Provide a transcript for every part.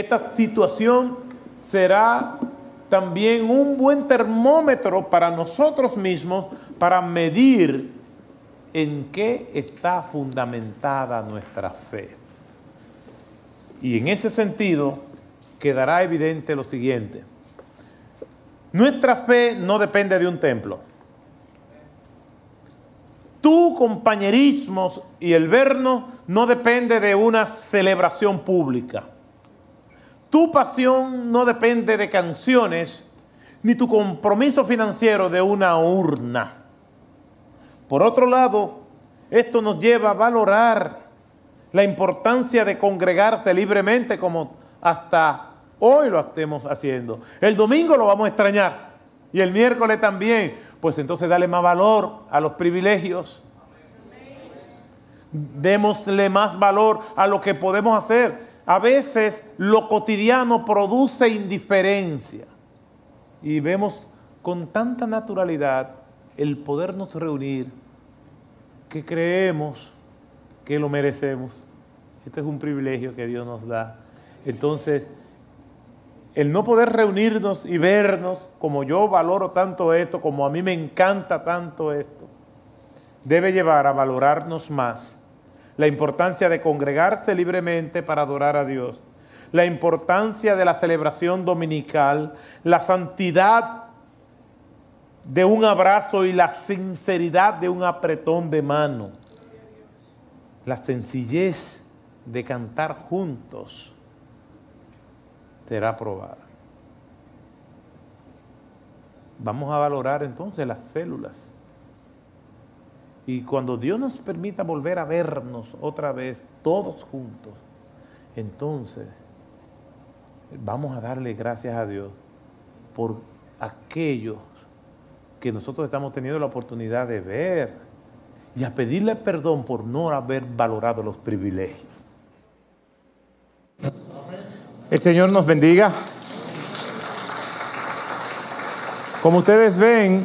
esta situación será también un buen termómetro para nosotros mismos para medir en qué está fundamentada nuestra fe. Y en ese sentido quedará evidente lo siguiente. Nuestra fe no depende de un templo. Tu compañerismo y el vernos no depende de una celebración pública. Tu pasión no depende de canciones, ni tu compromiso financiero de una urna. Por otro lado, esto nos lleva a valorar la importancia de congregarse libremente como hasta hoy lo estemos haciendo. El domingo lo vamos a extrañar y el miércoles también. Pues entonces dale más valor a los privilegios. Démosle más valor a lo que podemos hacer. A veces lo cotidiano produce indiferencia y vemos con tanta naturalidad el podernos reunir que creemos que lo merecemos. Este es un privilegio que Dios nos da. Entonces, el no poder reunirnos y vernos, como yo valoro tanto esto, como a mí me encanta tanto esto, debe llevar a valorarnos más la importancia de congregarse libremente para adorar a Dios, la importancia de la celebración dominical, la santidad de un abrazo y la sinceridad de un apretón de mano, la sencillez de cantar juntos será probada. Vamos a valorar entonces las células. Y cuando Dios nos permita volver a vernos otra vez, todos juntos, entonces vamos a darle gracias a Dios por aquellos que nosotros estamos teniendo la oportunidad de ver y a pedirle perdón por no haber valorado los privilegios. El Señor nos bendiga. Como ustedes ven,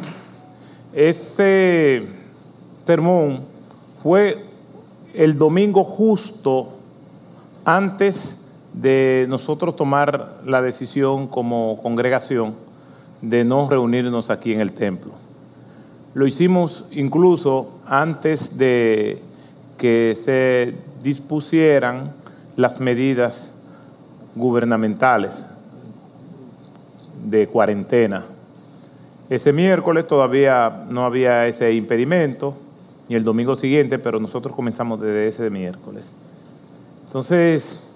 este sermón fue el domingo justo antes de nosotros tomar la decisión como congregación de no reunirnos aquí en el templo. Lo hicimos incluso antes de que se dispusieran las medidas gubernamentales de cuarentena. Ese miércoles todavía no había ese impedimento, ni el domingo siguiente, pero nosotros comenzamos desde ese miércoles. Entonces,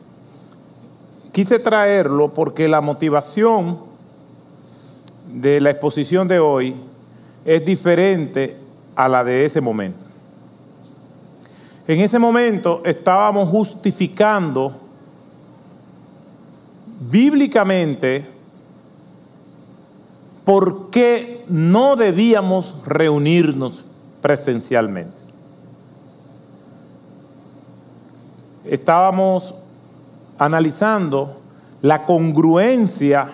quise traerlo porque la motivación de la exposición de hoy es diferente a la de ese momento. En ese momento estábamos justificando bíblicamente por qué no debíamos reunirnos presencialmente. Estábamos analizando la congruencia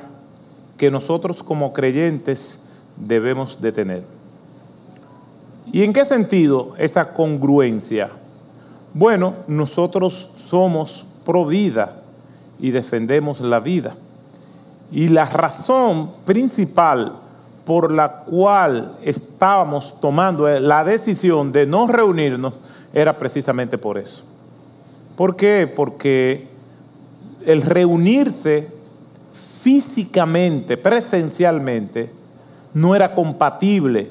que nosotros como creyentes debemos de tener. ¿Y en qué sentido esa congruencia? Bueno, nosotros somos pro vida y defendemos la vida. Y la razón principal por la cual estábamos tomando la decisión de no reunirnos era precisamente por eso. ¿Por qué? Porque el reunirse físicamente, presencialmente, no era compatible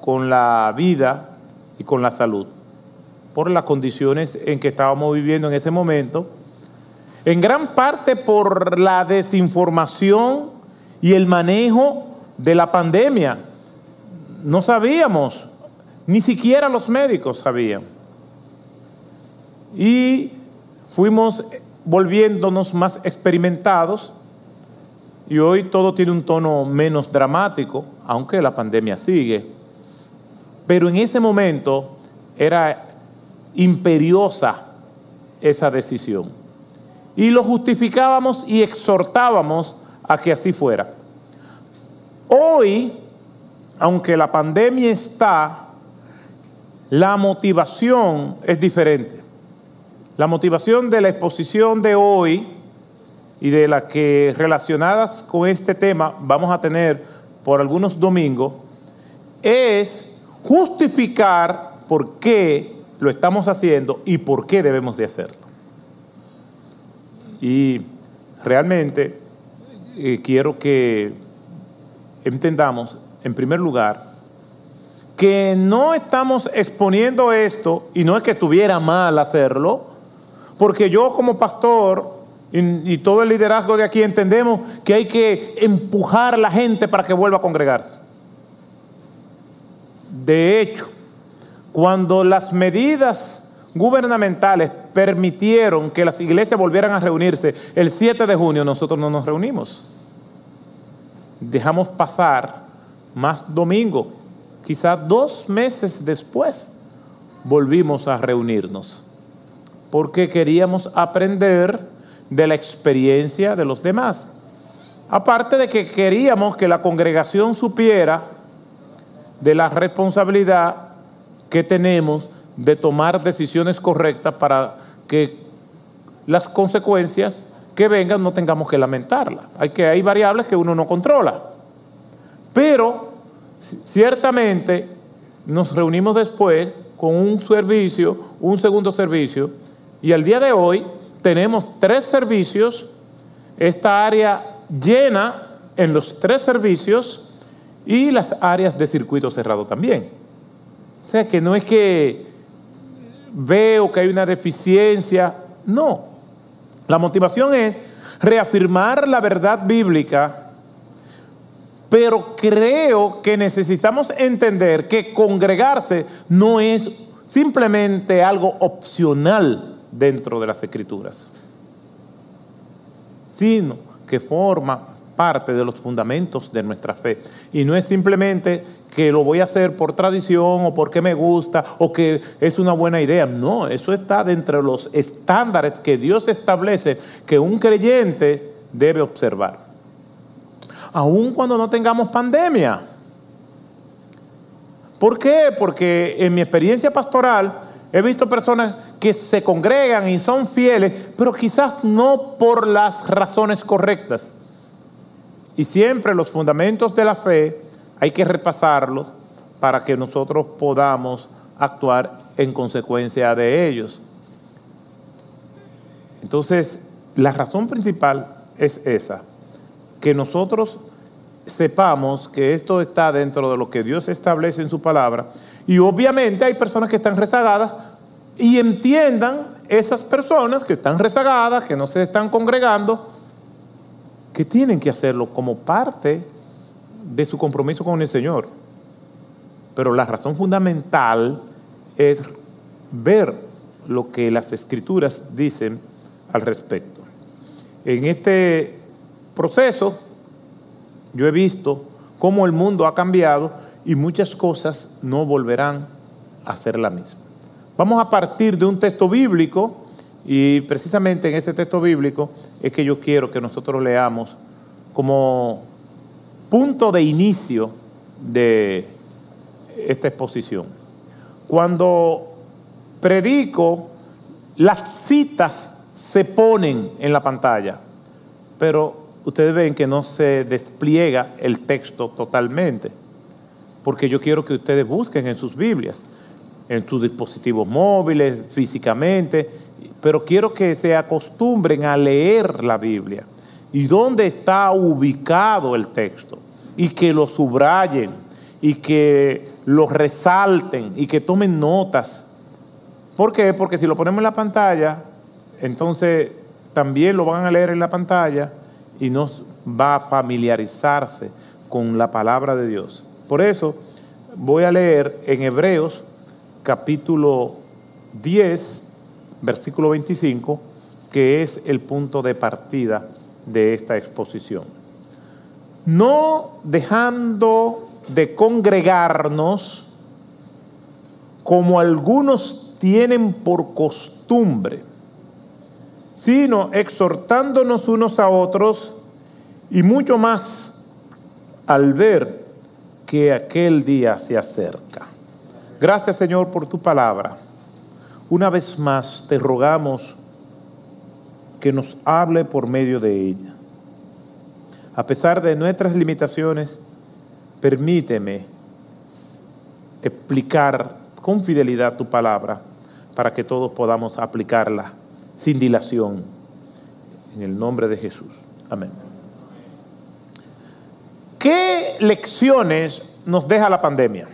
con la vida y con la salud, por las condiciones en que estábamos viviendo en ese momento en gran parte por la desinformación y el manejo de la pandemia. No sabíamos, ni siquiera los médicos sabían. Y fuimos volviéndonos más experimentados y hoy todo tiene un tono menos dramático, aunque la pandemia sigue. Pero en ese momento era imperiosa esa decisión y lo justificábamos y exhortábamos a que así fuera. Hoy, aunque la pandemia está, la motivación es diferente. La motivación de la exposición de hoy y de las que relacionadas con este tema vamos a tener por algunos domingos, es justificar por qué lo estamos haciendo y por qué debemos de hacerlo. Y realmente eh, quiero que entendamos, en primer lugar, que no estamos exponiendo esto, y no es que estuviera mal hacerlo, porque yo como pastor y, todo el liderazgo de aquí entendemos que hay que empujar a la gente para que vuelva a congregarse. De hecho, cuando las medidas gubernamentales permitieron que las iglesias volvieran a reunirse el 7 de junio, nosotros no nos reunimos. Dejamos pasar más domingo quizás dos meses después, volvimos a reunirnos, porque queríamos aprender de la experiencia de los demás. Aparte de que queríamos que la congregación supiera de la responsabilidad que tenemos de tomar decisiones correctas para que las consecuencias que vengan no tengamos que lamentarlas. Hay, que, hay variables que uno no controla. Pero Ciertamente nos reunimos después con un servicio, un segundo servicio, y al día de hoy tenemos tres servicios, esta área llena en los tres servicios y las áreas de circuito cerrado también. O sea que no es que veo que hay una deficiencia, no. La motivación es reafirmar la verdad bíblica pero creo que necesitamos entender que congregarse no es simplemente algo opcional dentro de las escrituras, sino que forma parte de los fundamentos de nuestra fe. Y no es simplemente que lo voy a hacer por tradición o porque me gusta o que es una buena idea. No, eso está dentro de los estándares que Dios establece que un creyente debe observar aun cuando no tengamos pandemia. ¿Por qué? Porque en mi experiencia pastoral he visto personas que se congregan y son fieles, pero quizás no por las razones correctas. Y siempre los fundamentos de la fe hay que repasarlos para que nosotros podamos actuar en consecuencia de ellos. Entonces, la razón principal es esa que nosotros sepamos que esto está dentro de lo que Dios establece en su palabra. Y obviamente hay personas que están rezagadas y entiendan esas personas que están rezagadas, que no se están congregando, que tienen que hacerlo como parte de su compromiso con el Señor. Pero la razón fundamental es ver lo que las escrituras dicen al respecto. En este proceso yo he visto cómo el mundo ha cambiado y muchas cosas no volverán a ser la misma. Vamos a partir de un texto bíblico y precisamente en ese texto bíblico es que yo quiero que nosotros leamos como punto de inicio de esta exposición. Cuando predico, las citas se ponen en la pantalla, pero ustedes ven que no se despliega el texto totalmente, porque yo quiero que ustedes busquen en sus Biblias, en sus dispositivos móviles, físicamente, pero quiero que se acostumbren a leer la Biblia y dónde está ubicado el texto y que lo subrayen y que lo resalten y que tomen notas. ¿Por qué? Porque si lo ponemos en la pantalla, entonces también lo van a leer en la pantalla y no va a familiarizarse con la palabra de Dios. Por eso voy a leer en Hebreos capítulo 10, versículo 25, que es el punto de partida de esta exposición. No dejando de congregarnos como algunos tienen por costumbre sino exhortándonos unos a otros y mucho más al ver que aquel día se acerca. Gracias Señor por tu palabra. Una vez más te rogamos que nos hable por medio de ella. A pesar de nuestras limitaciones, permíteme explicar con fidelidad tu palabra para que todos podamos aplicarla sin dilación. En el nombre de Jesús. Amén. ¿Qué lecciones nos deja la pandemia?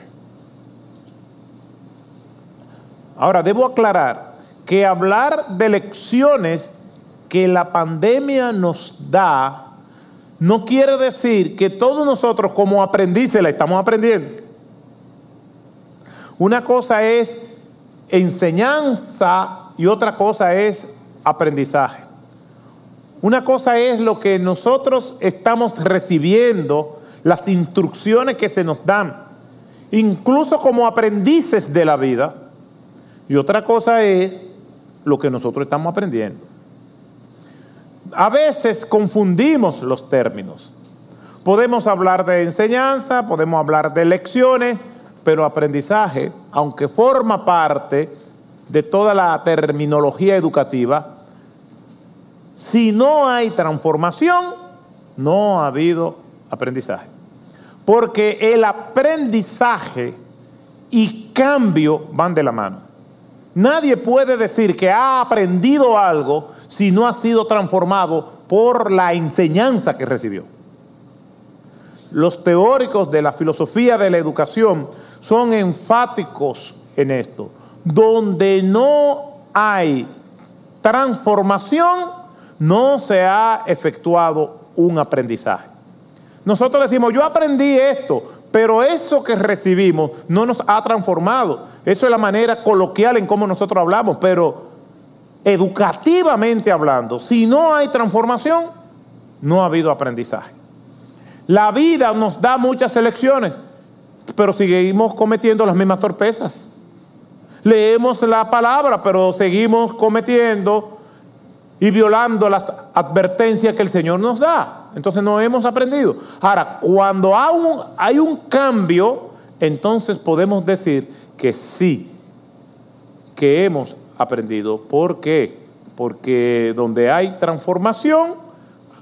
Ahora, debo aclarar que hablar de lecciones que la pandemia nos da no quiere decir que todos nosotros como aprendices la estamos aprendiendo. Una cosa es enseñanza y otra cosa es aprendizaje. Una cosa es lo que nosotros estamos recibiendo, las instrucciones que se nos dan, incluso como aprendices de la vida, y otra cosa es lo que nosotros estamos aprendiendo. A veces confundimos los términos. Podemos hablar de enseñanza, podemos hablar de lecciones, pero aprendizaje, aunque forma parte de toda la terminología educativa, si no hay transformación, no ha habido aprendizaje. Porque el aprendizaje y cambio van de la mano. Nadie puede decir que ha aprendido algo si no ha sido transformado por la enseñanza que recibió. Los teóricos de la filosofía de la educación son enfáticos en esto. Donde no hay transformación, no se ha efectuado un aprendizaje. Nosotros decimos, yo aprendí esto, pero eso que recibimos no nos ha transformado. Eso es la manera coloquial en cómo nosotros hablamos, pero educativamente hablando, si no hay transformación, no ha habido aprendizaje. La vida nos da muchas elecciones pero seguimos cometiendo las mismas torpezas. Leemos la palabra, pero seguimos cometiendo y violando las advertencias que el Señor nos da. Entonces no hemos aprendido. Ahora, cuando hay un cambio, entonces podemos decir que sí, que hemos aprendido. ¿Por qué? Porque donde hay transformación,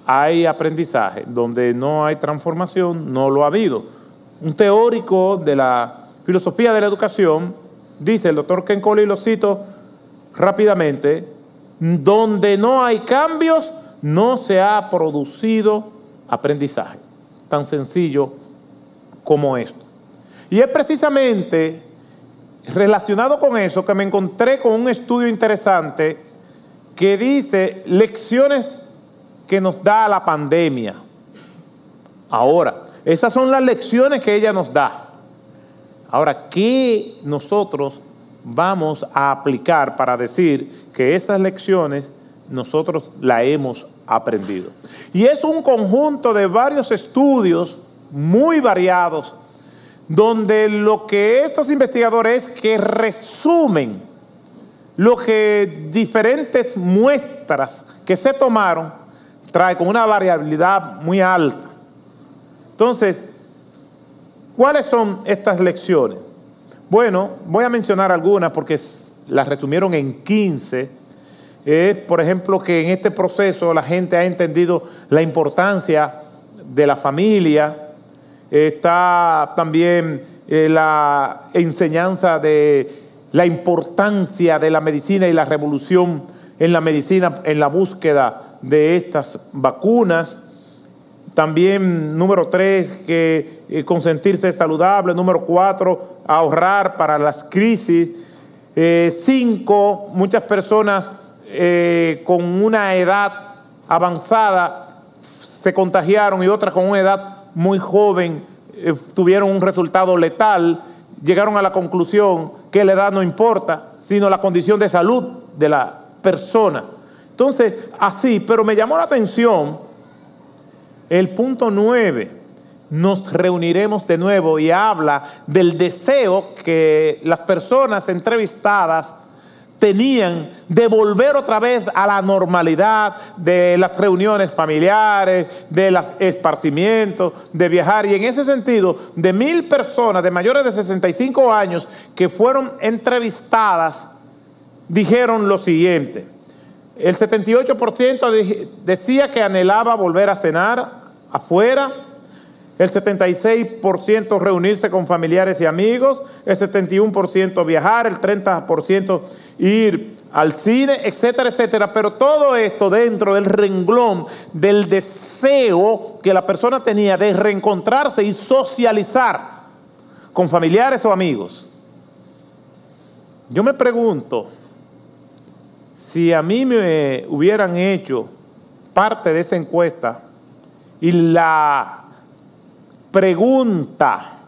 hay aprendizaje. Donde no hay transformación, no lo ha habido un teórico de la filosofía de la educación, dice el doctor Ken Colley, lo cito rápidamente, donde no hay cambios, no se ha producido aprendizaje. Tan sencillo como esto. Y es precisamente relacionado con eso que me encontré con un estudio interesante que dice lecciones que nos da la pandemia. Ahora, esas son las lecciones que ella nos da. Ahora, ¿qué nosotros vamos a aplicar para decir que esas lecciones nosotros las hemos aprendido? Y es un conjunto de varios estudios muy variados, donde lo que estos investigadores es que resumen lo que diferentes muestras que se tomaron trae con una variabilidad muy alta. Entonces, ¿cuáles son estas lecciones? Bueno, voy a mencionar algunas porque las resumieron en 15. Es, por ejemplo, que en este proceso la gente ha entendido la importancia de la familia, está también eh, la enseñanza de la importancia de la medicina y la revolución en la medicina en la búsqueda de estas vacunas. También, número tres, que eh, consentirse saludable. Número cuatro, ahorrar para las crisis. Eh, cinco, muchas personas con una edad avanzada se contagiaron y otras con una edad muy joven tuvieron un resultado letal. Llegaron a la conclusión que la edad no importa, sino la condición de salud de la persona. Entonces, así, pero me llamó la atención el punto 9, nos reuniremos de nuevo y habla del deseo que las personas entrevistadas tenían de volver otra vez a la normalidad de las reuniones familiares, de los esparcimientos, de viajar. Y en ese sentido, de mil personas de mayores de 65 años que fueron entrevistadas, dijeron lo siguiente. El 78% decía que anhelaba volver a cenar afuera. El 76% reunirse con familiares y amigos. El 71% viajar. El 30% ir al cine, etcétera, etcétera. Pero todo esto dentro del renglón del deseo que la persona tenía de reencontrarse y socializar con familiares o amigos. Yo me pregunto, si a mí me hubieran hecho parte de esa encuesta y la pregunta,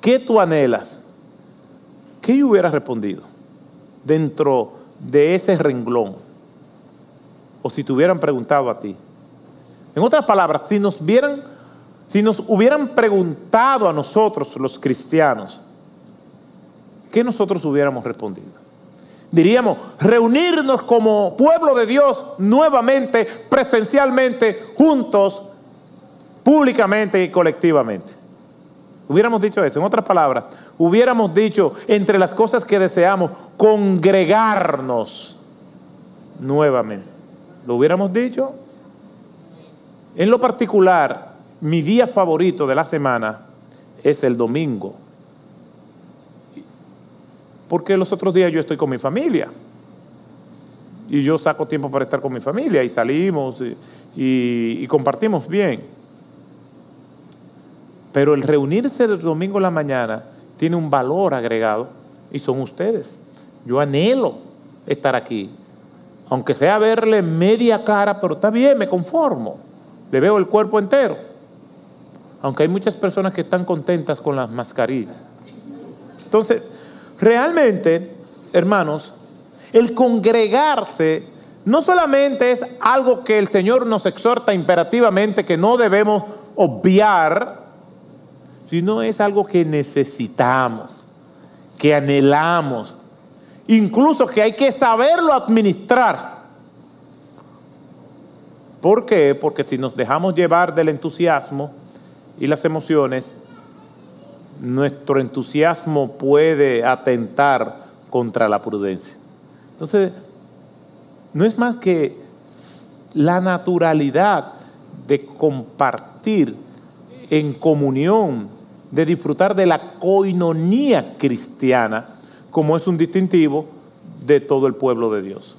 ¿qué tú anhelas? ¿Qué yo hubiera respondido dentro de ese renglón? O si te hubieran preguntado a ti. En otras palabras, si nos vieran, si nos hubieran preguntado a nosotros los cristianos, ¿qué nosotros hubiéramos respondido? Diríamos, reunirnos como pueblo de Dios nuevamente, presencialmente, juntos, públicamente y colectivamente. Hubiéramos dicho eso. En otras palabras, hubiéramos dicho, entre las cosas que deseamos, congregarnos nuevamente. ¿Lo hubiéramos dicho? En lo particular, mi día favorito de la semana es el domingo porque los otros días yo estoy con mi familia. Y yo saco tiempo para estar con mi familia y salimos y, compartimos bien. Pero el reunirse el domingo en la mañana tiene un valor agregado y son ustedes. Yo anhelo estar aquí. Aunque sea verle media cara, pero está bien, me conformo. Le veo el cuerpo entero. Aunque hay muchas personas que están contentas con las mascarillas. Entonces, Realmente, hermanos, el congregarse no solamente es algo que el Señor nos exhorta imperativamente que no debemos obviar, sino es algo que necesitamos, que anhelamos, incluso que hay que saberlo administrar. ¿Por qué? Porque si nos dejamos llevar del entusiasmo y las emociones, nuestro entusiasmo puede atentar contra la prudencia. Entonces, no es más que la naturalidad de compartir en comunión, de disfrutar de la coinonía cristiana, como es un distintivo de todo el pueblo de Dios.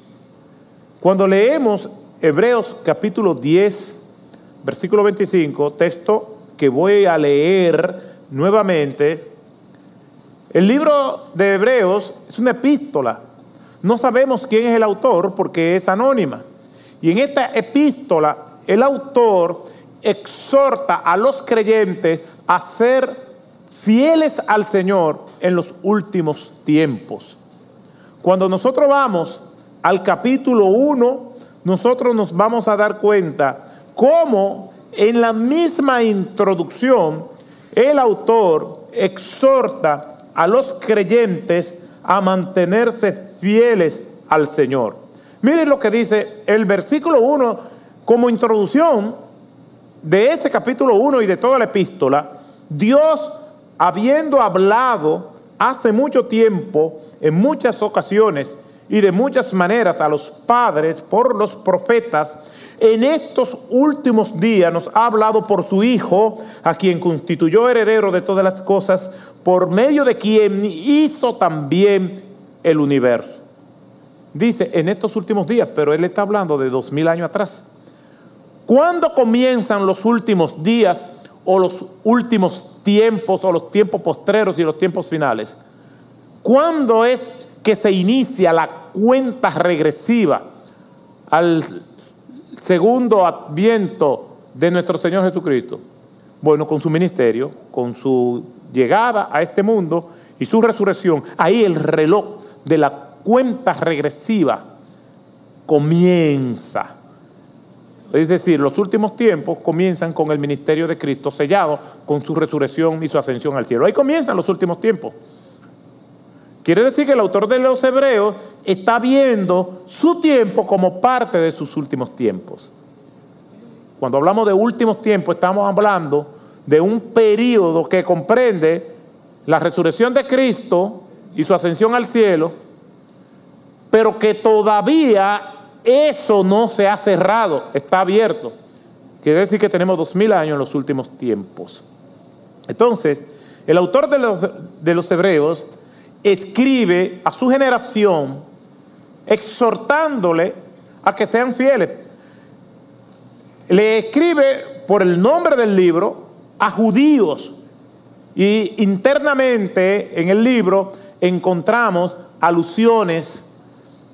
Cuando leemos Hebreos capítulo 10, versículo 25, texto que voy a leer nuevamente, el libro de Hebreos es una epístola. No sabemos quién es el autor porque es anónima. Y en esta epístola el autor exhorta a los creyentes a ser fieles al Señor en los últimos tiempos. Cuando nosotros vamos al capítulo 1, nosotros nos vamos a dar cuenta cómo en la misma introducción el autor exhorta a los creyentes a mantenerse fieles al Señor. Miren lo que dice el versículo 1 como introducción de ese capítulo 1 y de toda la epístola. Dios, habiendo hablado hace mucho tiempo, en muchas ocasiones y de muchas maneras a los padres por los profetas, en estos últimos días nos ha hablado por su Hijo, a quien constituyó heredero de todas las cosas, por medio de quien hizo también el universo. Dice, en estos últimos días, pero él está hablando de dos mil años atrás. ¿Cuándo comienzan los últimos días o los últimos tiempos o los tiempos postreros y los tiempos finales? ¿Cuándo es que se inicia la cuenta regresiva al segundo adviento de nuestro Señor Jesucristo? Bueno, con su ministerio, con su llegada a este mundo y su resurrección, ahí el reloj de la cuenta regresiva comienza. Es decir, los últimos tiempos comienzan con el ministerio de Cristo sellado con su resurrección y su ascensión al cielo. Ahí comienzan los últimos tiempos. Quiere decir que el autor de los Hebreos está viendo su tiempo como parte de sus últimos tiempos. Cuando hablamos de últimos tiempos, estamos hablando de un periodo que comprende la resurrección de Cristo y su ascensión al cielo, pero que todavía eso no se ha cerrado, está abierto. Quiere decir que tenemos dos mil años en los últimos tiempos. Entonces, el autor de los, de los Hebreos escribe a su generación exhortándole a que sean fieles. Le escribe por el nombre del libro a judíos y internamente en el libro encontramos alusiones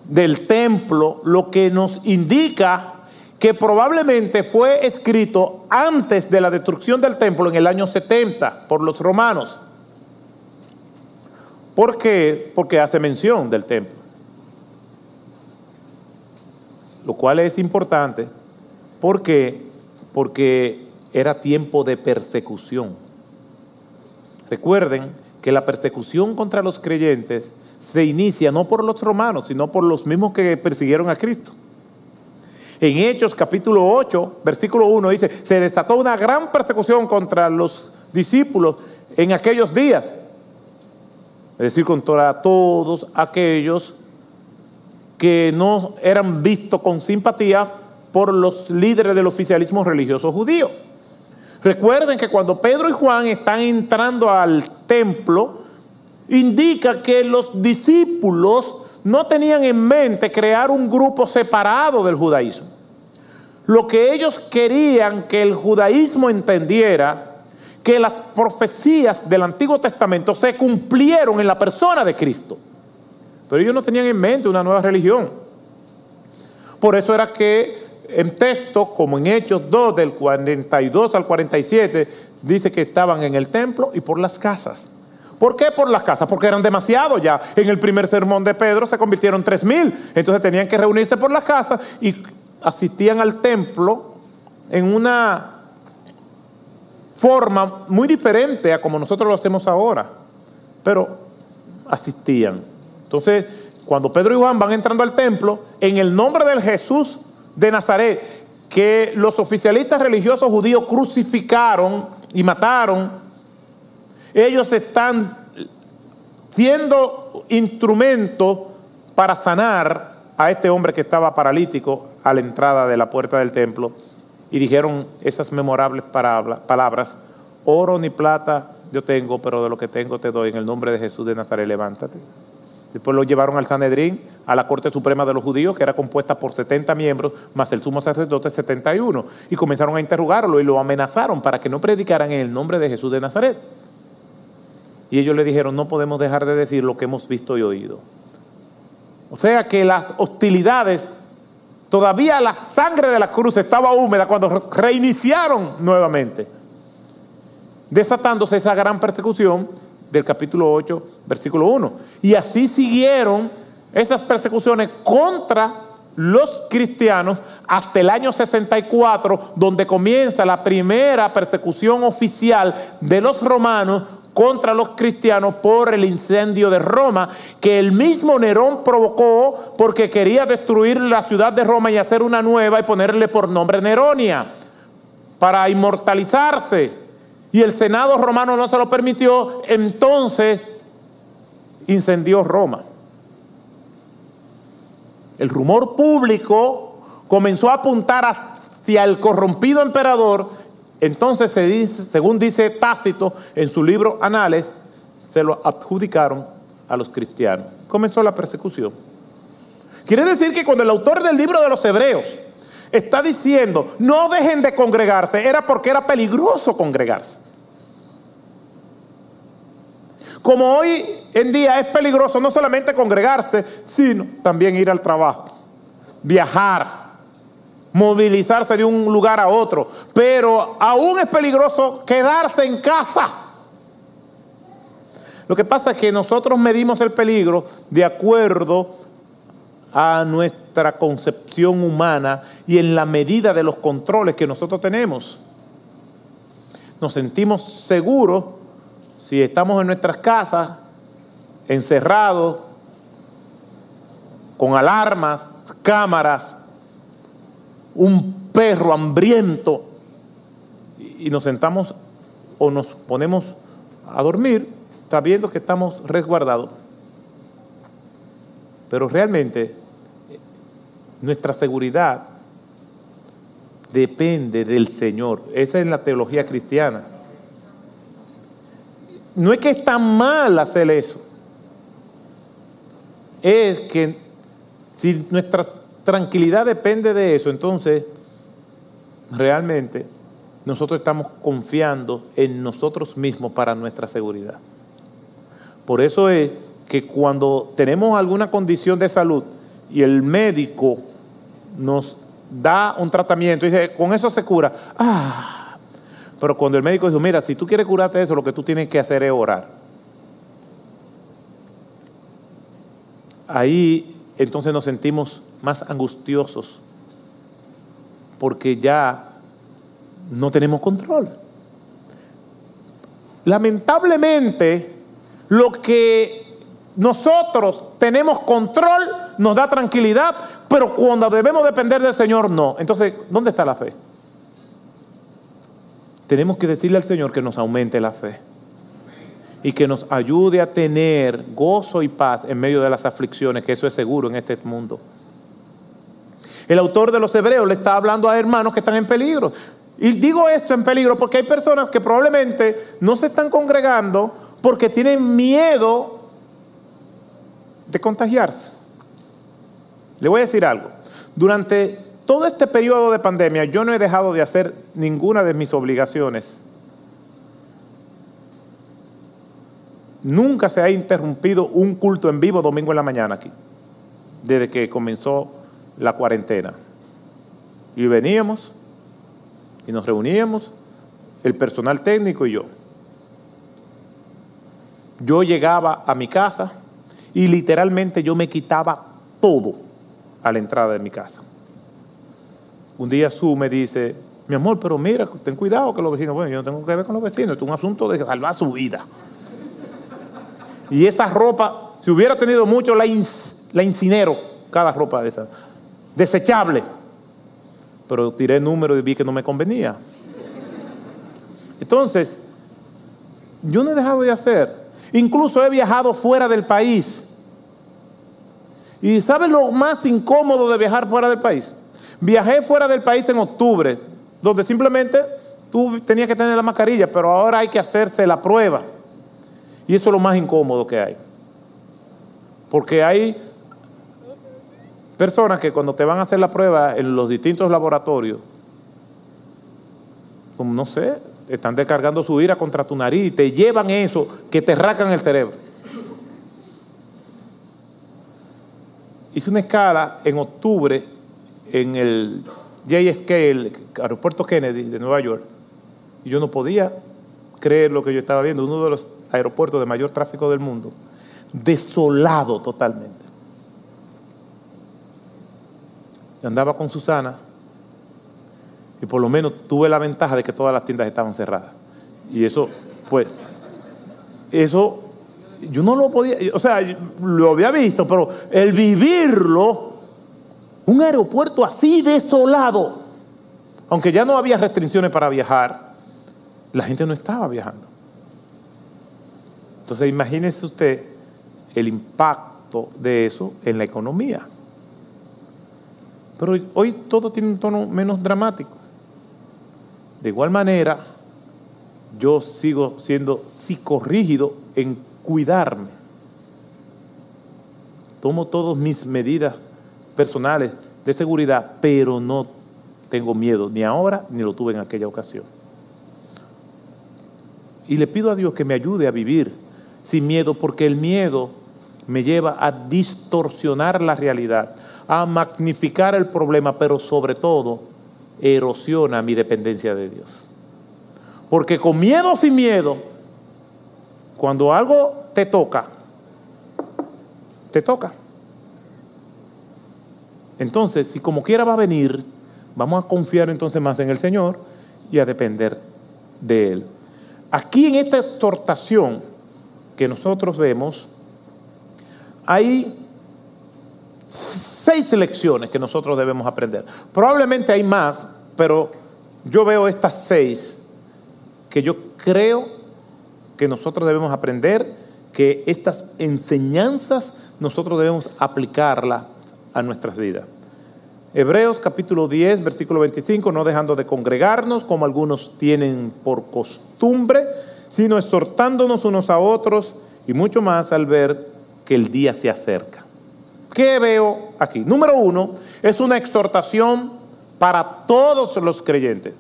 del templo, lo que nos indica que probablemente fue escrito antes de la destrucción del templo en el año 70 por los romanos. ¿Por qué? Porque hace mención del templo. Lo cual es importante. ¿Por qué? Porque era tiempo de persecución. Recuerden que la persecución contra los creyentes se inicia no por los romanos, sino por los mismos que persiguieron a Cristo. En Hechos capítulo 8, versículo 1 dice, se desató una gran persecución contra los discípulos en aquellos días. Es decir, contra todos aquellos que no eran vistos con simpatía por los líderes del oficialismo religioso judío. Recuerden que cuando Pedro y Juan están entrando al templo, indica que los discípulos no tenían en mente crear un grupo separado del judaísmo. Lo que ellos querían que el judaísmo entendiera que las profecías del Antiguo Testamento se cumplieron en la persona de Cristo. Pero ellos no tenían en mente una nueva religión. Por eso era que en textos como en Hechos 2 del 42 al 47 dice que estaban en el templo y por las casas. ¿Por qué por las casas? Porque eran demasiados ya. En el primer sermón de Pedro se convirtieron tres mil. Entonces tenían que reunirse por las casas y asistían al templo en una forma muy diferente a como nosotros lo hacemos ahora. Pero asistían. Entonces, cuando Pedro y Juan van entrando al templo, en el nombre del Jesús de Nazaret, que los oficialistas religiosos judíos crucificaron y mataron, ellos están siendo instrumento para sanar a este hombre que estaba paralítico a la entrada de la puerta del templo y dijeron esas memorables palabras, oro ni plata yo tengo, pero de lo que tengo te doy, en el nombre de Jesús de Nazaret, levántate. Después lo llevaron al Sanedrín, a la Corte Suprema de los Judíos, que era compuesta por 70 miembros, más el sumo sacerdote 71. Y comenzaron a interrogarlo y lo amenazaron para que no predicaran en el nombre de Jesús de Nazaret. Y ellos le dijeron, no podemos dejar de decir lo que hemos visto y oído. O sea que las hostilidades, todavía la sangre de la cruz estaba húmeda cuando reiniciaron nuevamente, desatándose esa gran persecución del capítulo 8, versículo 1. Y así siguieron esas persecuciones contra los cristianos hasta el año 64, donde comienza la primera persecución oficial de los romanos contra los cristianos por el incendio de Roma, que el mismo Nerón provocó porque quería destruir la ciudad de Roma y hacer una nueva y ponerle por nombre Neronia, para inmortalizarse y el Senado romano no se lo permitió, entonces incendió Roma. El rumor público comenzó a apuntar hacia el corrompido emperador, entonces según dice Tácito en su libro Anales, se lo adjudicaron a los cristianos. Comenzó la persecución. Quiere decir que cuando el autor del libro de los Hebreos está diciendo no dejen de congregarse, era porque era peligroso congregarse. Como hoy en día es peligroso no solamente congregarse, sino también ir al trabajo, viajar, movilizarse de un lugar a otro. Pero aún es peligroso quedarse en casa. Lo que pasa es que nosotros medimos el peligro de acuerdo a nuestra concepción humana y en la medida de los controles que nosotros tenemos. Nos sentimos seguros si estamos en nuestras casas, encerrados, con alarmas, cámaras, un perro hambriento, y nos sentamos o nos ponemos a dormir, sabiendo que estamos resguardados. Pero realmente nuestra seguridad depende del Señor. Esa es la teología cristiana. No es que está mal hacer eso. Es que si nuestra tranquilidad depende de eso, entonces realmente nosotros estamos confiando en nosotros mismos para nuestra seguridad. Por eso es que cuando tenemos alguna condición de salud y el médico nos da un tratamiento y dice, con eso se cura. Ah, pero cuando el médico dice, mira, si tú quieres curarte eso, lo que tú tienes que hacer es orar. Ahí entonces nos sentimos más angustiosos porque ya no tenemos control. Lamentablemente, lo que nosotros tenemos control nos da tranquilidad, pero cuando debemos depender del Señor, no. Entonces, ¿dónde está la fe? Tenemos que decirle al Señor que nos aumente la fe y que nos ayude a tener gozo y paz en medio de las aflicciones, que eso es seguro en este mundo. El autor de los Hebreos le está hablando a hermanos que están en peligro. Y digo esto en peligro porque hay personas que probablemente no se están congregando porque tienen miedo de contagiarse. Le voy a decir algo. Durante todo este periodo de pandemia yo no he dejado de hacer ninguna de mis obligaciones. Nunca se ha interrumpido un culto en vivo domingo en la mañana aquí, desde que comenzó la cuarentena. Y veníamos y nos reuníamos, el personal técnico y yo. Yo llegaba a mi casa y literalmente yo me quitaba todo a la entrada de mi casa. Un día Su me dice, mi amor, pero mira, ten cuidado que los vecinos, bueno, yo no tengo que ver con los vecinos, es un asunto de salvar su vida. Y esa ropa, si hubiera tenido mucho, la, la incinero, cada ropa de esa desechable. Pero tiré el número y vi que no me convenía. Entonces, yo no he dejado de hacer. Incluso he viajado fuera del país. ¿Y sabes lo más incómodo de viajar fuera del país? Viajé fuera del país en octubre, donde simplemente tú tenías que tener la mascarilla, pero ahora hay que hacerse la prueba. Y eso es lo más incómodo que hay. Porque hay personas que cuando te van a hacer la prueba en los distintos laboratorios, como no sé, están descargando su ira contra tu nariz y te llevan eso que te racan el cerebro. Hice una escala en octubre en el JFK, el aeropuerto Kennedy de Nueva York, y yo no podía creer lo que yo estaba viendo, uno de los aeropuertos de mayor tráfico del mundo, desolado totalmente. Andaba con Susana y por lo menos tuve la ventaja de que todas las tiendas estaban cerradas. Y eso, pues, eso, yo no lo podía, o sea, lo había visto, pero el vivirlo, un aeropuerto así desolado, aunque ya no había restricciones para viajar, la gente no estaba viajando. Entonces imagínese usted el impacto de eso en la economía. Pero hoy todo tiene un tono menos dramático. De igual manera, yo sigo siendo psicorrígido en cuidarme. Tomo todas mis medidas personales de seguridad, pero no tengo miedo, ni ahora ni lo tuve en aquella ocasión. Y le pido a Dios que me ayude a vivir sin miedo, porque el miedo me lleva a distorsionar la realidad, a magnificar el problema, pero sobre todo erosiona mi dependencia de Dios. Porque con miedo sin miedo, cuando algo te toca, te toca. Entonces, si como quiera va a venir, vamos a confiar entonces más en el Señor y a depender de Él. Aquí en esta exhortación que nosotros vemos, hay seis lecciones que nosotros debemos aprender. Probablemente hay más, pero yo veo estas seis que yo creo que nosotros debemos aprender, que estas enseñanzas nosotros debemos aplicarlas a nuestras vidas. Hebreos capítulo 10, versículo 25, no dejando de congregarnos como algunos tienen por costumbre, sino exhortándonos unos a otros y mucho más al ver que el día se acerca. ¿Qué veo aquí? Número uno, es una exhortación para todos los creyentes.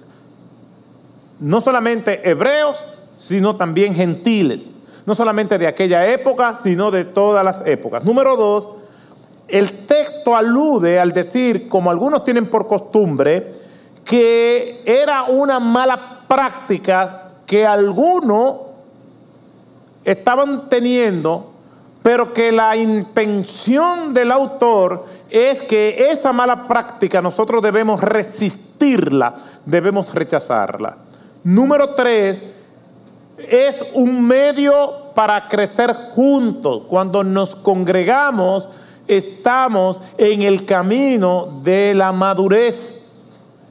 No solamente hebreos, sino también gentiles. No solamente de aquella época, sino de todas las épocas. Número dos, el texto alude al decir, como algunos tienen por costumbre, que era una mala práctica que algunos estaban teniendo, pero que la intención del autor es que esa mala práctica nosotros debemos resistirla, debemos rechazarla. Número tres, es un medio para crecer juntos. Cuando nos congregamos, estamos en el camino de la madurez.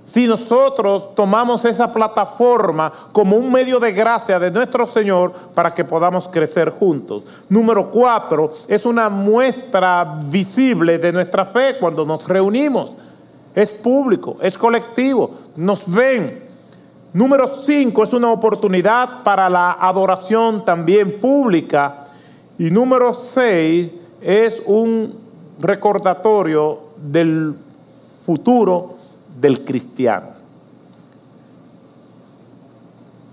Si nosotros tomamos esa plataforma como un medio de gracia de nuestro Señor para que podamos crecer juntos. Número cuatro, es una muestra visible de nuestra fe cuando nos reunimos. Es público, es colectivo, nos ven. Número cinco, es una oportunidad para la adoración también pública. Y número seis, es un recordatorio del futuro del cristiano.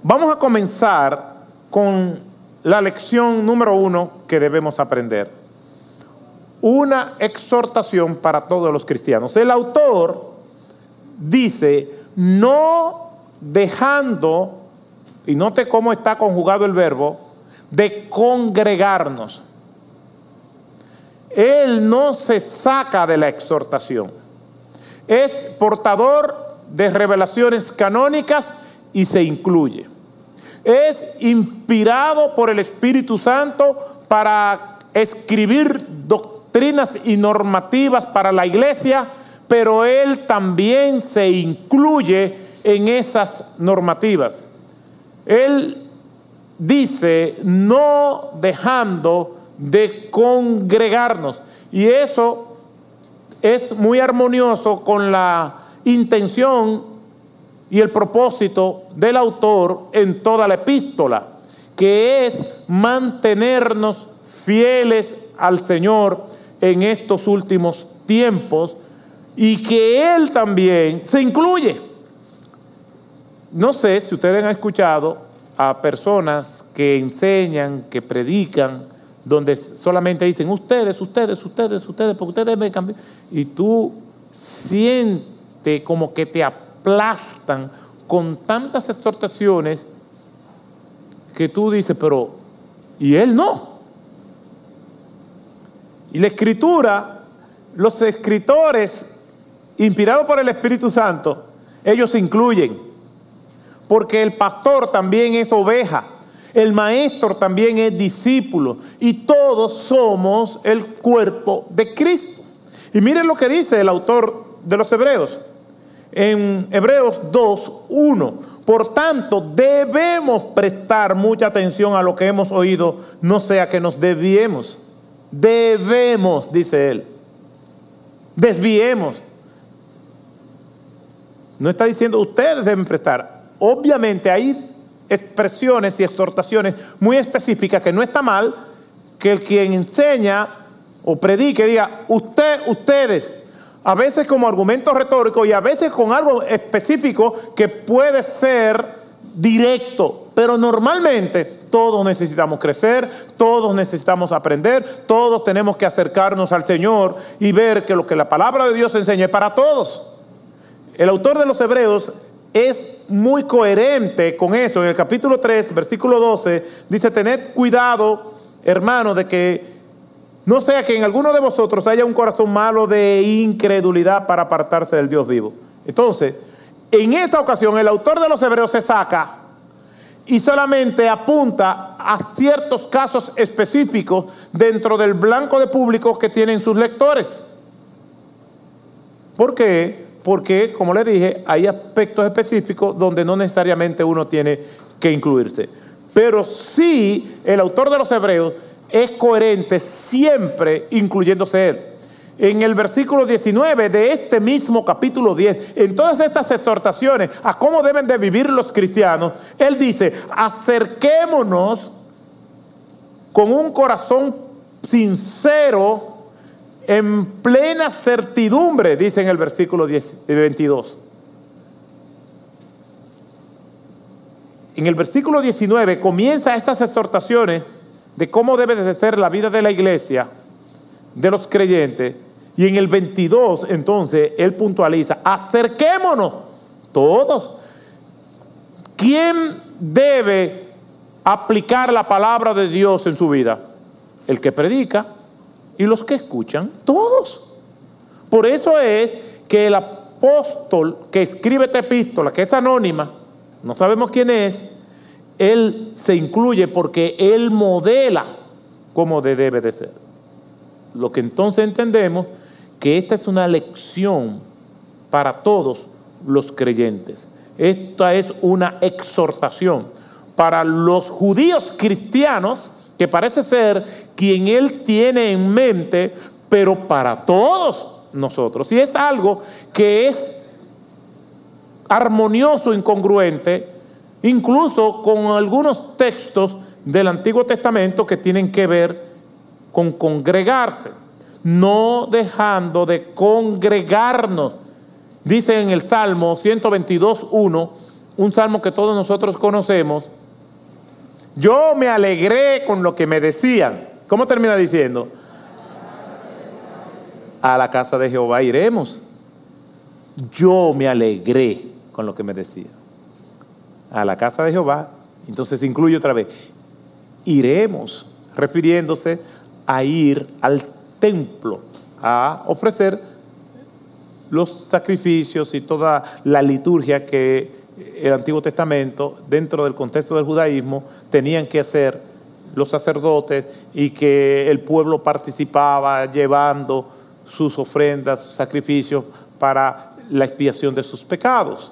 Vamos a comenzar con la lección número uno que debemos aprender. Una exhortación para todos los cristianos. El autor dice, no dejando, y note cómo está conjugado el verbo, de congregarnos. Él no se saca de la exhortación es portador de revelaciones canónicas y se incluye. Es inspirado por el Espíritu Santo para escribir doctrinas y normativas para la iglesia, pero él también se incluye en esas normativas. Él dice, no dejando de congregarnos. Y eso es muy armonioso con la intención y el propósito del autor en toda la epístola, que es mantenernos fieles al Señor en estos últimos tiempos y que Él también se incluye. No sé si ustedes han escuchado a personas que enseñan, que predican, donde solamente dicen ustedes, ustedes, ustedes, ustedes, porque ustedes me cambian. Y tú sientes como que te aplastan con tantas exhortaciones que tú dices, pero, ¿y él no? Y la escritura, los escritores, inspirados por el Espíritu Santo, ellos se incluyen, porque el pastor también es oveja el maestro también es discípulo y todos somos el cuerpo de Cristo. Y miren lo que dice el autor de los Hebreos en Hebreos 2, 1. Por tanto, debemos prestar mucha atención a lo que hemos oído, no sea que nos desviemos. Debemos, dice él. Desviemos. No está diciendo ustedes deben prestar. Obviamente ahí expresiones y exhortaciones muy específicas que no está mal que el quien enseña o predique diga usted, ustedes, a veces como argumento retórico y a veces con algo específico que puede ser directo, pero normalmente todos necesitamos crecer, todos necesitamos aprender, todos tenemos que acercarnos al Señor y ver que lo que la palabra de Dios enseña es para todos. El autor de los Hebreos es muy coherente con eso. En el capítulo 3, versículo 12, dice, tened cuidado, hermano, de que no sea que en alguno de vosotros haya un corazón malo de incredulidad para apartarse del Dios vivo. Entonces, en esta ocasión el autor de los Hebreos se saca y solamente apunta a ciertos casos específicos dentro del blanco de público que tienen sus lectores. ¿Por qué? Porque, como les dije, hay aspectos específicos donde no necesariamente uno tiene que incluirse. Pero sí, el autor de los Hebreos es coherente siempre incluyéndose él. en el versículo 19 de este mismo capítulo 10, en todas estas exhortaciones a cómo deben de vivir los cristianos, él dice, acerquémonos con un corazón sincero, en plena certidumbre, dice en el versículo 22. En el versículo 19 comienza estas exhortaciones de cómo debe de ser la vida de la iglesia, de los creyentes, y en el 22 entonces él puntualiza, acerquémonos todos. ¿Quién debe aplicar la palabra de Dios en su vida? El que predica y los que escuchan, todos. Por eso es que el apóstol que escribe esta epístola, que es anónima, no sabemos quién es, él se incluye porque él modela cómo debe de ser. Lo que entonces entendemos que esta es una lección para todos los creyentes. Esta es una exhortación para los judíos cristianos, que parece ser quien él tiene en mente, pero para todos nosotros. Y es algo que es armonioso, incongruente, incluso con algunos textos del Antiguo Testamento que tienen que ver con congregarse no dejando de congregarnos. Dice en el Salmo 122.1, un salmo que todos nosotros conocemos, yo me alegré con lo que me decían. ¿Cómo termina diciendo? A la casa de Jehová iremos. Yo me alegré con lo que me decían. A la casa de Jehová, entonces incluye otra vez, iremos, refiriéndose a ir al templo a ofrecer los sacrificios y toda la liturgia que el Antiguo Testamento, dentro del contexto del judaísmo, tenían que hacer los sacerdotes y que el pueblo participaba llevando sus ofrendas, sus sacrificios para la expiación de sus pecados.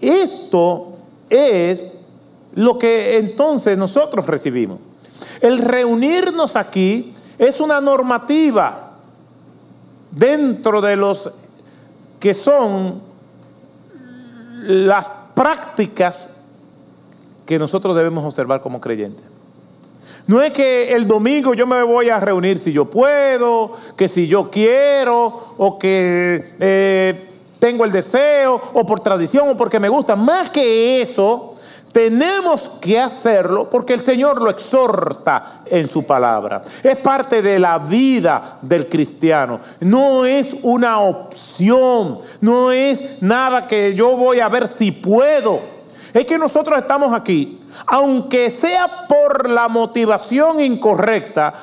Esto es lo que entonces nosotros recibimos. El reunirnos aquí es una normativa dentro de los que son las prácticas que nosotros debemos observar como creyentes. No es que el domingo yo me voy a reunir si yo puedo, que si yo quiero, o que eh, tengo el deseo, o por tradición, o porque me gusta. Más que eso, tenemos que hacerlo porque el Señor lo exhorta en su palabra. Es parte de la vida del cristiano. No es una opción. No es nada que yo voy a ver si puedo. Es que nosotros estamos aquí, aunque sea por la motivación incorrecta,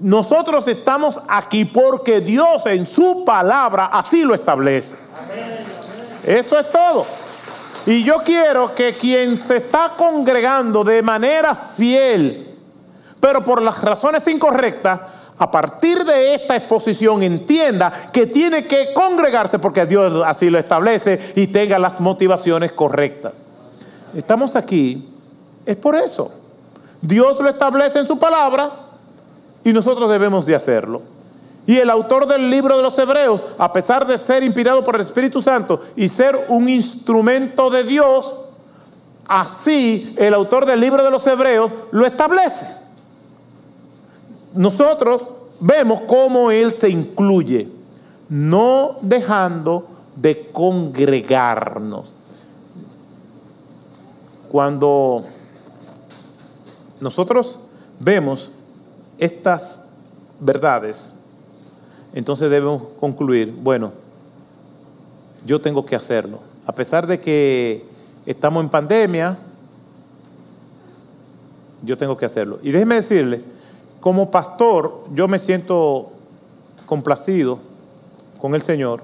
nosotros estamos aquí porque Dios en su palabra así lo establece. Eso es todo. Y yo quiero que quien se está congregando de manera fiel, pero por las razones incorrectas, a partir de esta exposición entienda que tiene que congregarse porque Dios así lo establece y tenga las motivaciones correctas. Estamos aquí, es por eso. Dios lo establece en su palabra y nosotros debemos de hacerlo. Y el autor del libro de los Hebreos, a pesar de ser inspirado por el Espíritu Santo y ser un instrumento de Dios, así el autor del libro de los Hebreos lo establece. Nosotros vemos cómo él se incluye, no dejando de congregarnos. Cuando nosotros vemos estas verdades, entonces debemos concluir, bueno, yo tengo que hacerlo. A pesar de que estamos en pandemia, yo tengo que hacerlo. Y déjeme decirle, como pastor, yo me siento complacido con el Señor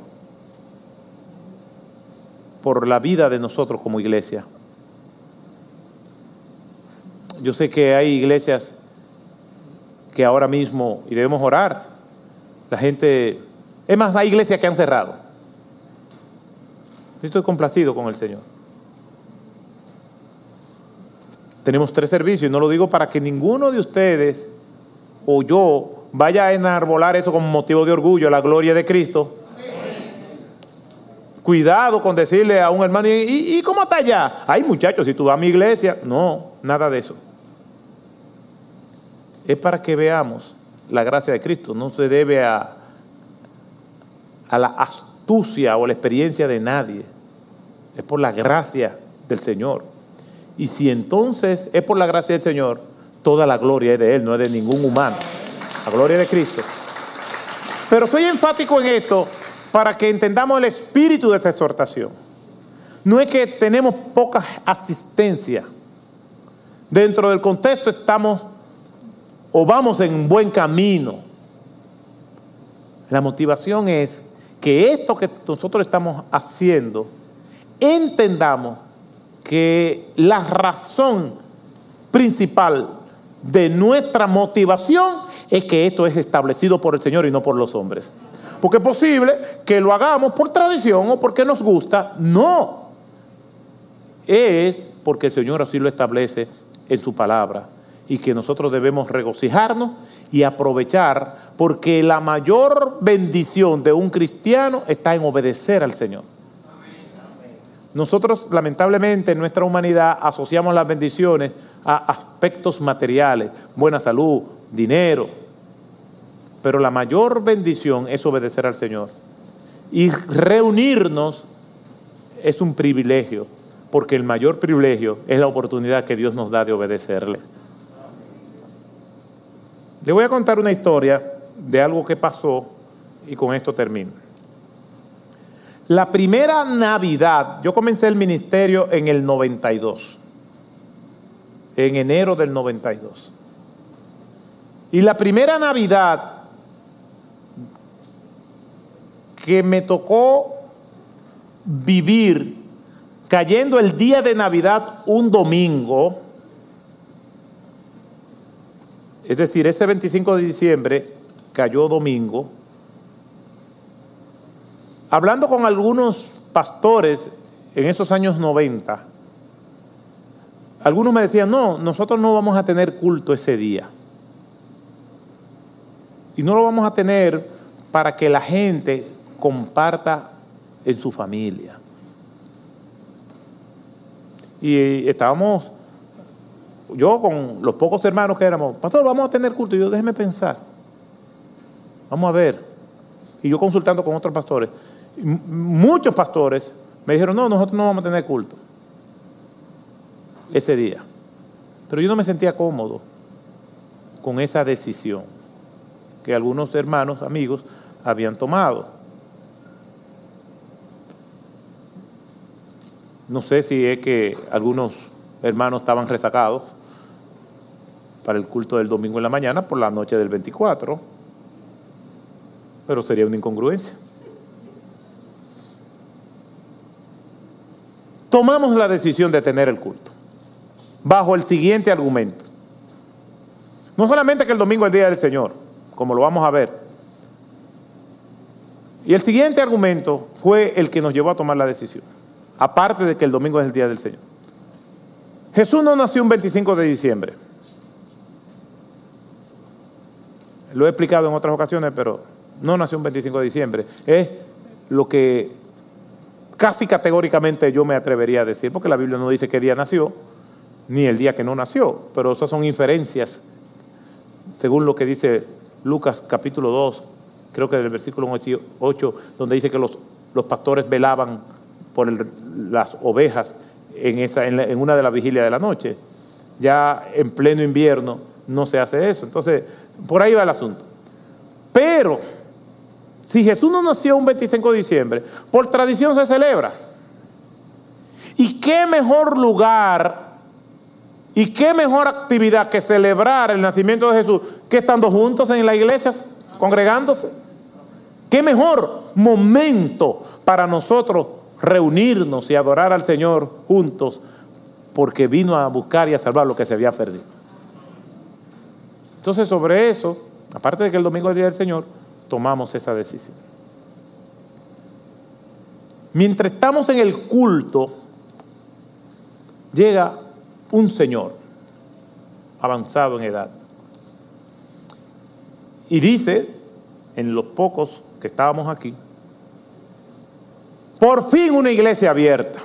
por la vida de nosotros como iglesia. Yo sé que hay iglesias que ahora mismo, y debemos orar, la gente, es más, hay iglesias que han cerrado. Estoy complacido con el Señor. Tenemos tres servicios y no lo digo para que ninguno de ustedes o yo vaya a enarbolar eso como motivo de orgullo, la gloria de Cristo. Cuidado con decirle a un hermano, ¿y, cómo está allá? Ay muchachos, si tú vas a mi iglesia. No, nada de eso. Es para que veamos la gracia de Cristo. No se debe a, a la astucia o la experiencia de nadie. Es por la gracia del Señor. Y si entonces es por la gracia del Señor, toda la gloria es de Él, no es de ningún humano. La gloria de Cristo. Pero soy enfático en esto para que entendamos el espíritu de esta exhortación. No es que tenemos poca asistencia. Dentro del contexto estamos o vamos en un buen camino. La motivación es que esto que nosotros estamos haciendo, entendamos que la razón principal de nuestra motivación es que esto es establecido por el Señor y no por los hombres. Porque es posible que lo hagamos por tradición o porque nos gusta. No. Es porque el Señor así lo establece en su palabra y que nosotros debemos regocijarnos y aprovechar porque la mayor bendición de un cristiano está en obedecer al Señor. Nosotros lamentablemente en nuestra humanidad asociamos las bendiciones a aspectos materiales, buena salud, dinero, pero la mayor bendición es obedecer al Señor. Y reunirnos es un privilegio, porque el mayor privilegio es la oportunidad que Dios nos da de obedecerle. Le voy a contar una historia de algo que pasó y con esto termino. La primera Navidad, yo comencé el ministerio en el 92, en enero del 92. Y la primera Navidad que me tocó vivir cayendo el día de Navidad un domingo, es decir, ese 25 de diciembre cayó domingo, hablando con algunos pastores en esos años 90, algunos me decían, no, nosotros no vamos a tener culto ese día. Y no lo vamos a tener para que la gente comparta en su familia. Y estábamos, yo con los pocos hermanos que éramos, pastor, vamos a tener culto. Y yo, déjeme pensar. Vamos a ver. Y yo consultando con otros pastores, muchos pastores me dijeron, no, nosotros no vamos a tener culto ese día. Pero yo no me sentía cómodo con esa decisión que algunos hermanos, amigos, habían tomado. No sé si es que algunos hermanos estaban resacados para el culto del domingo en la mañana por la noche del 24, pero sería una incongruencia. Tomamos la decisión de tener el culto bajo el siguiente argumento. No solamente que el domingo es el día del Señor, como lo vamos a ver. Y el siguiente argumento fue el que nos llevó a tomar la decisión aparte de que el domingo es el día del Señor. Jesús no nació un 25 de diciembre. Lo he explicado en otras ocasiones, pero no nació un 25 de diciembre. Es lo que casi categóricamente yo me atrevería a decir, porque la Biblia no dice qué día nació, ni el día que no nació, pero esas son inferencias, según lo que dice Lucas capítulo 2, creo que del versículo 8, donde dice que los, pastores velaban por las ovejas en, en, una de las vigilias de la noche. Ya en pleno invierno no se hace eso. Entonces, por ahí va el asunto. Pero, si Jesús no nació un 25 de diciembre, por tradición se celebra. ¿Y qué mejor lugar y qué mejor actividad que celebrar el nacimiento de Jesús que estando juntos en la iglesia, congregándose? ¿Qué mejor momento para nosotros reunirnos y adorar al Señor juntos porque vino a buscar y a salvar lo que se había perdido. Entonces sobre eso, aparte de que el domingo es día del Señor, tomamos esa decisión. Mientras estamos en el culto, llega un señor avanzado en edad Y dice, en los pocos que estábamos aquí, por fin una iglesia abierta.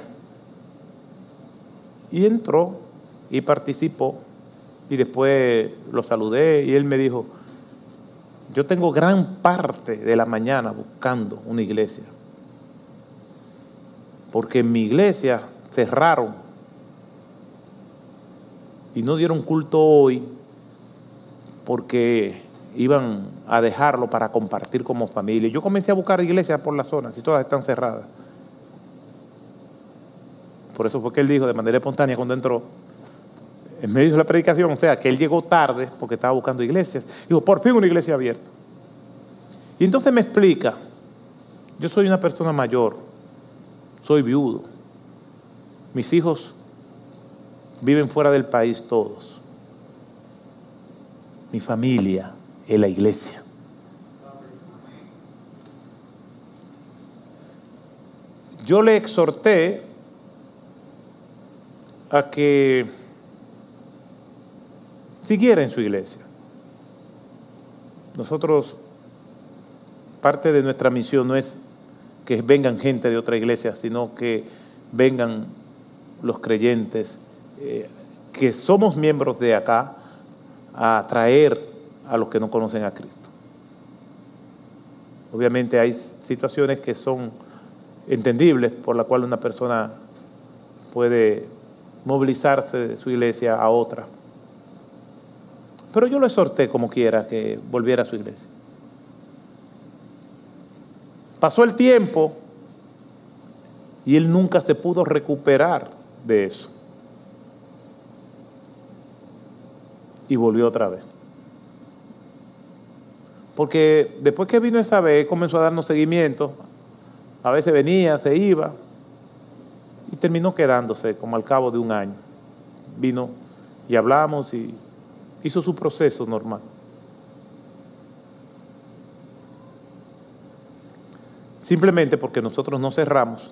Y entró y participó. Y después lo saludé y él me dijo, yo tengo gran parte de la mañana buscando una iglesia. Porque en mi iglesia cerraron y no dieron culto hoy porque iban a dejarlo para compartir como familia. Yo comencé a buscar iglesias por la zona, si todas están cerradas. Por eso fue que él dijo de manera espontánea cuando entró, en medio de la predicación, o sea, que él llegó tarde porque estaba buscando iglesias. Dijo, por fin una iglesia abierta. Y entonces me explica, yo soy una persona mayor, soy viudo, mis hijos viven fuera del país todos, mi familia es la iglesia. Yo le exhorté a que siguiera en su iglesia. Nosotros, parte de nuestra misión no es que vengan gente de otra iglesia, sino que vengan los creyentes, eh, que somos miembros de acá, a traer a los que no conocen a Cristo. Obviamente hay situaciones que son entendibles por la cual una persona puede movilizarse de su iglesia a otra. Pero yo lo exhorté como quiera que volviera a su iglesia. Pasó el tiempo y él nunca se pudo recuperar de eso. Y volvió otra vez. Porque después que vino esa vez, comenzó a darnos seguimiento. A veces venía, se iba, y terminó quedándose como al cabo de un año. Vino y hablamos y hizo su proceso normal. Simplemente porque nosotros no cerramos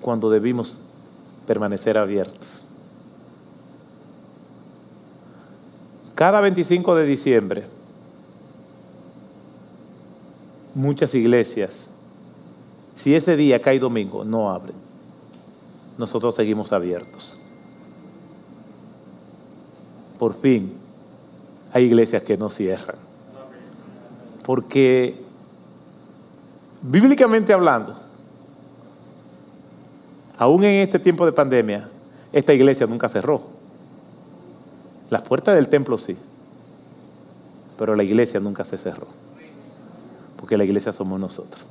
cuando debimos permanecer abiertos. Cada 25 de diciembre, muchas iglesias, si ese día cae domingo, no abren nosotros seguimos abiertos. Por fin, hay iglesias que no cierran. Porque, bíblicamente hablando, aún en este tiempo de pandemia, esta iglesia nunca cerró. Las puertas del templo sí, pero la iglesia nunca se cerró. Porque la iglesia somos nosotros.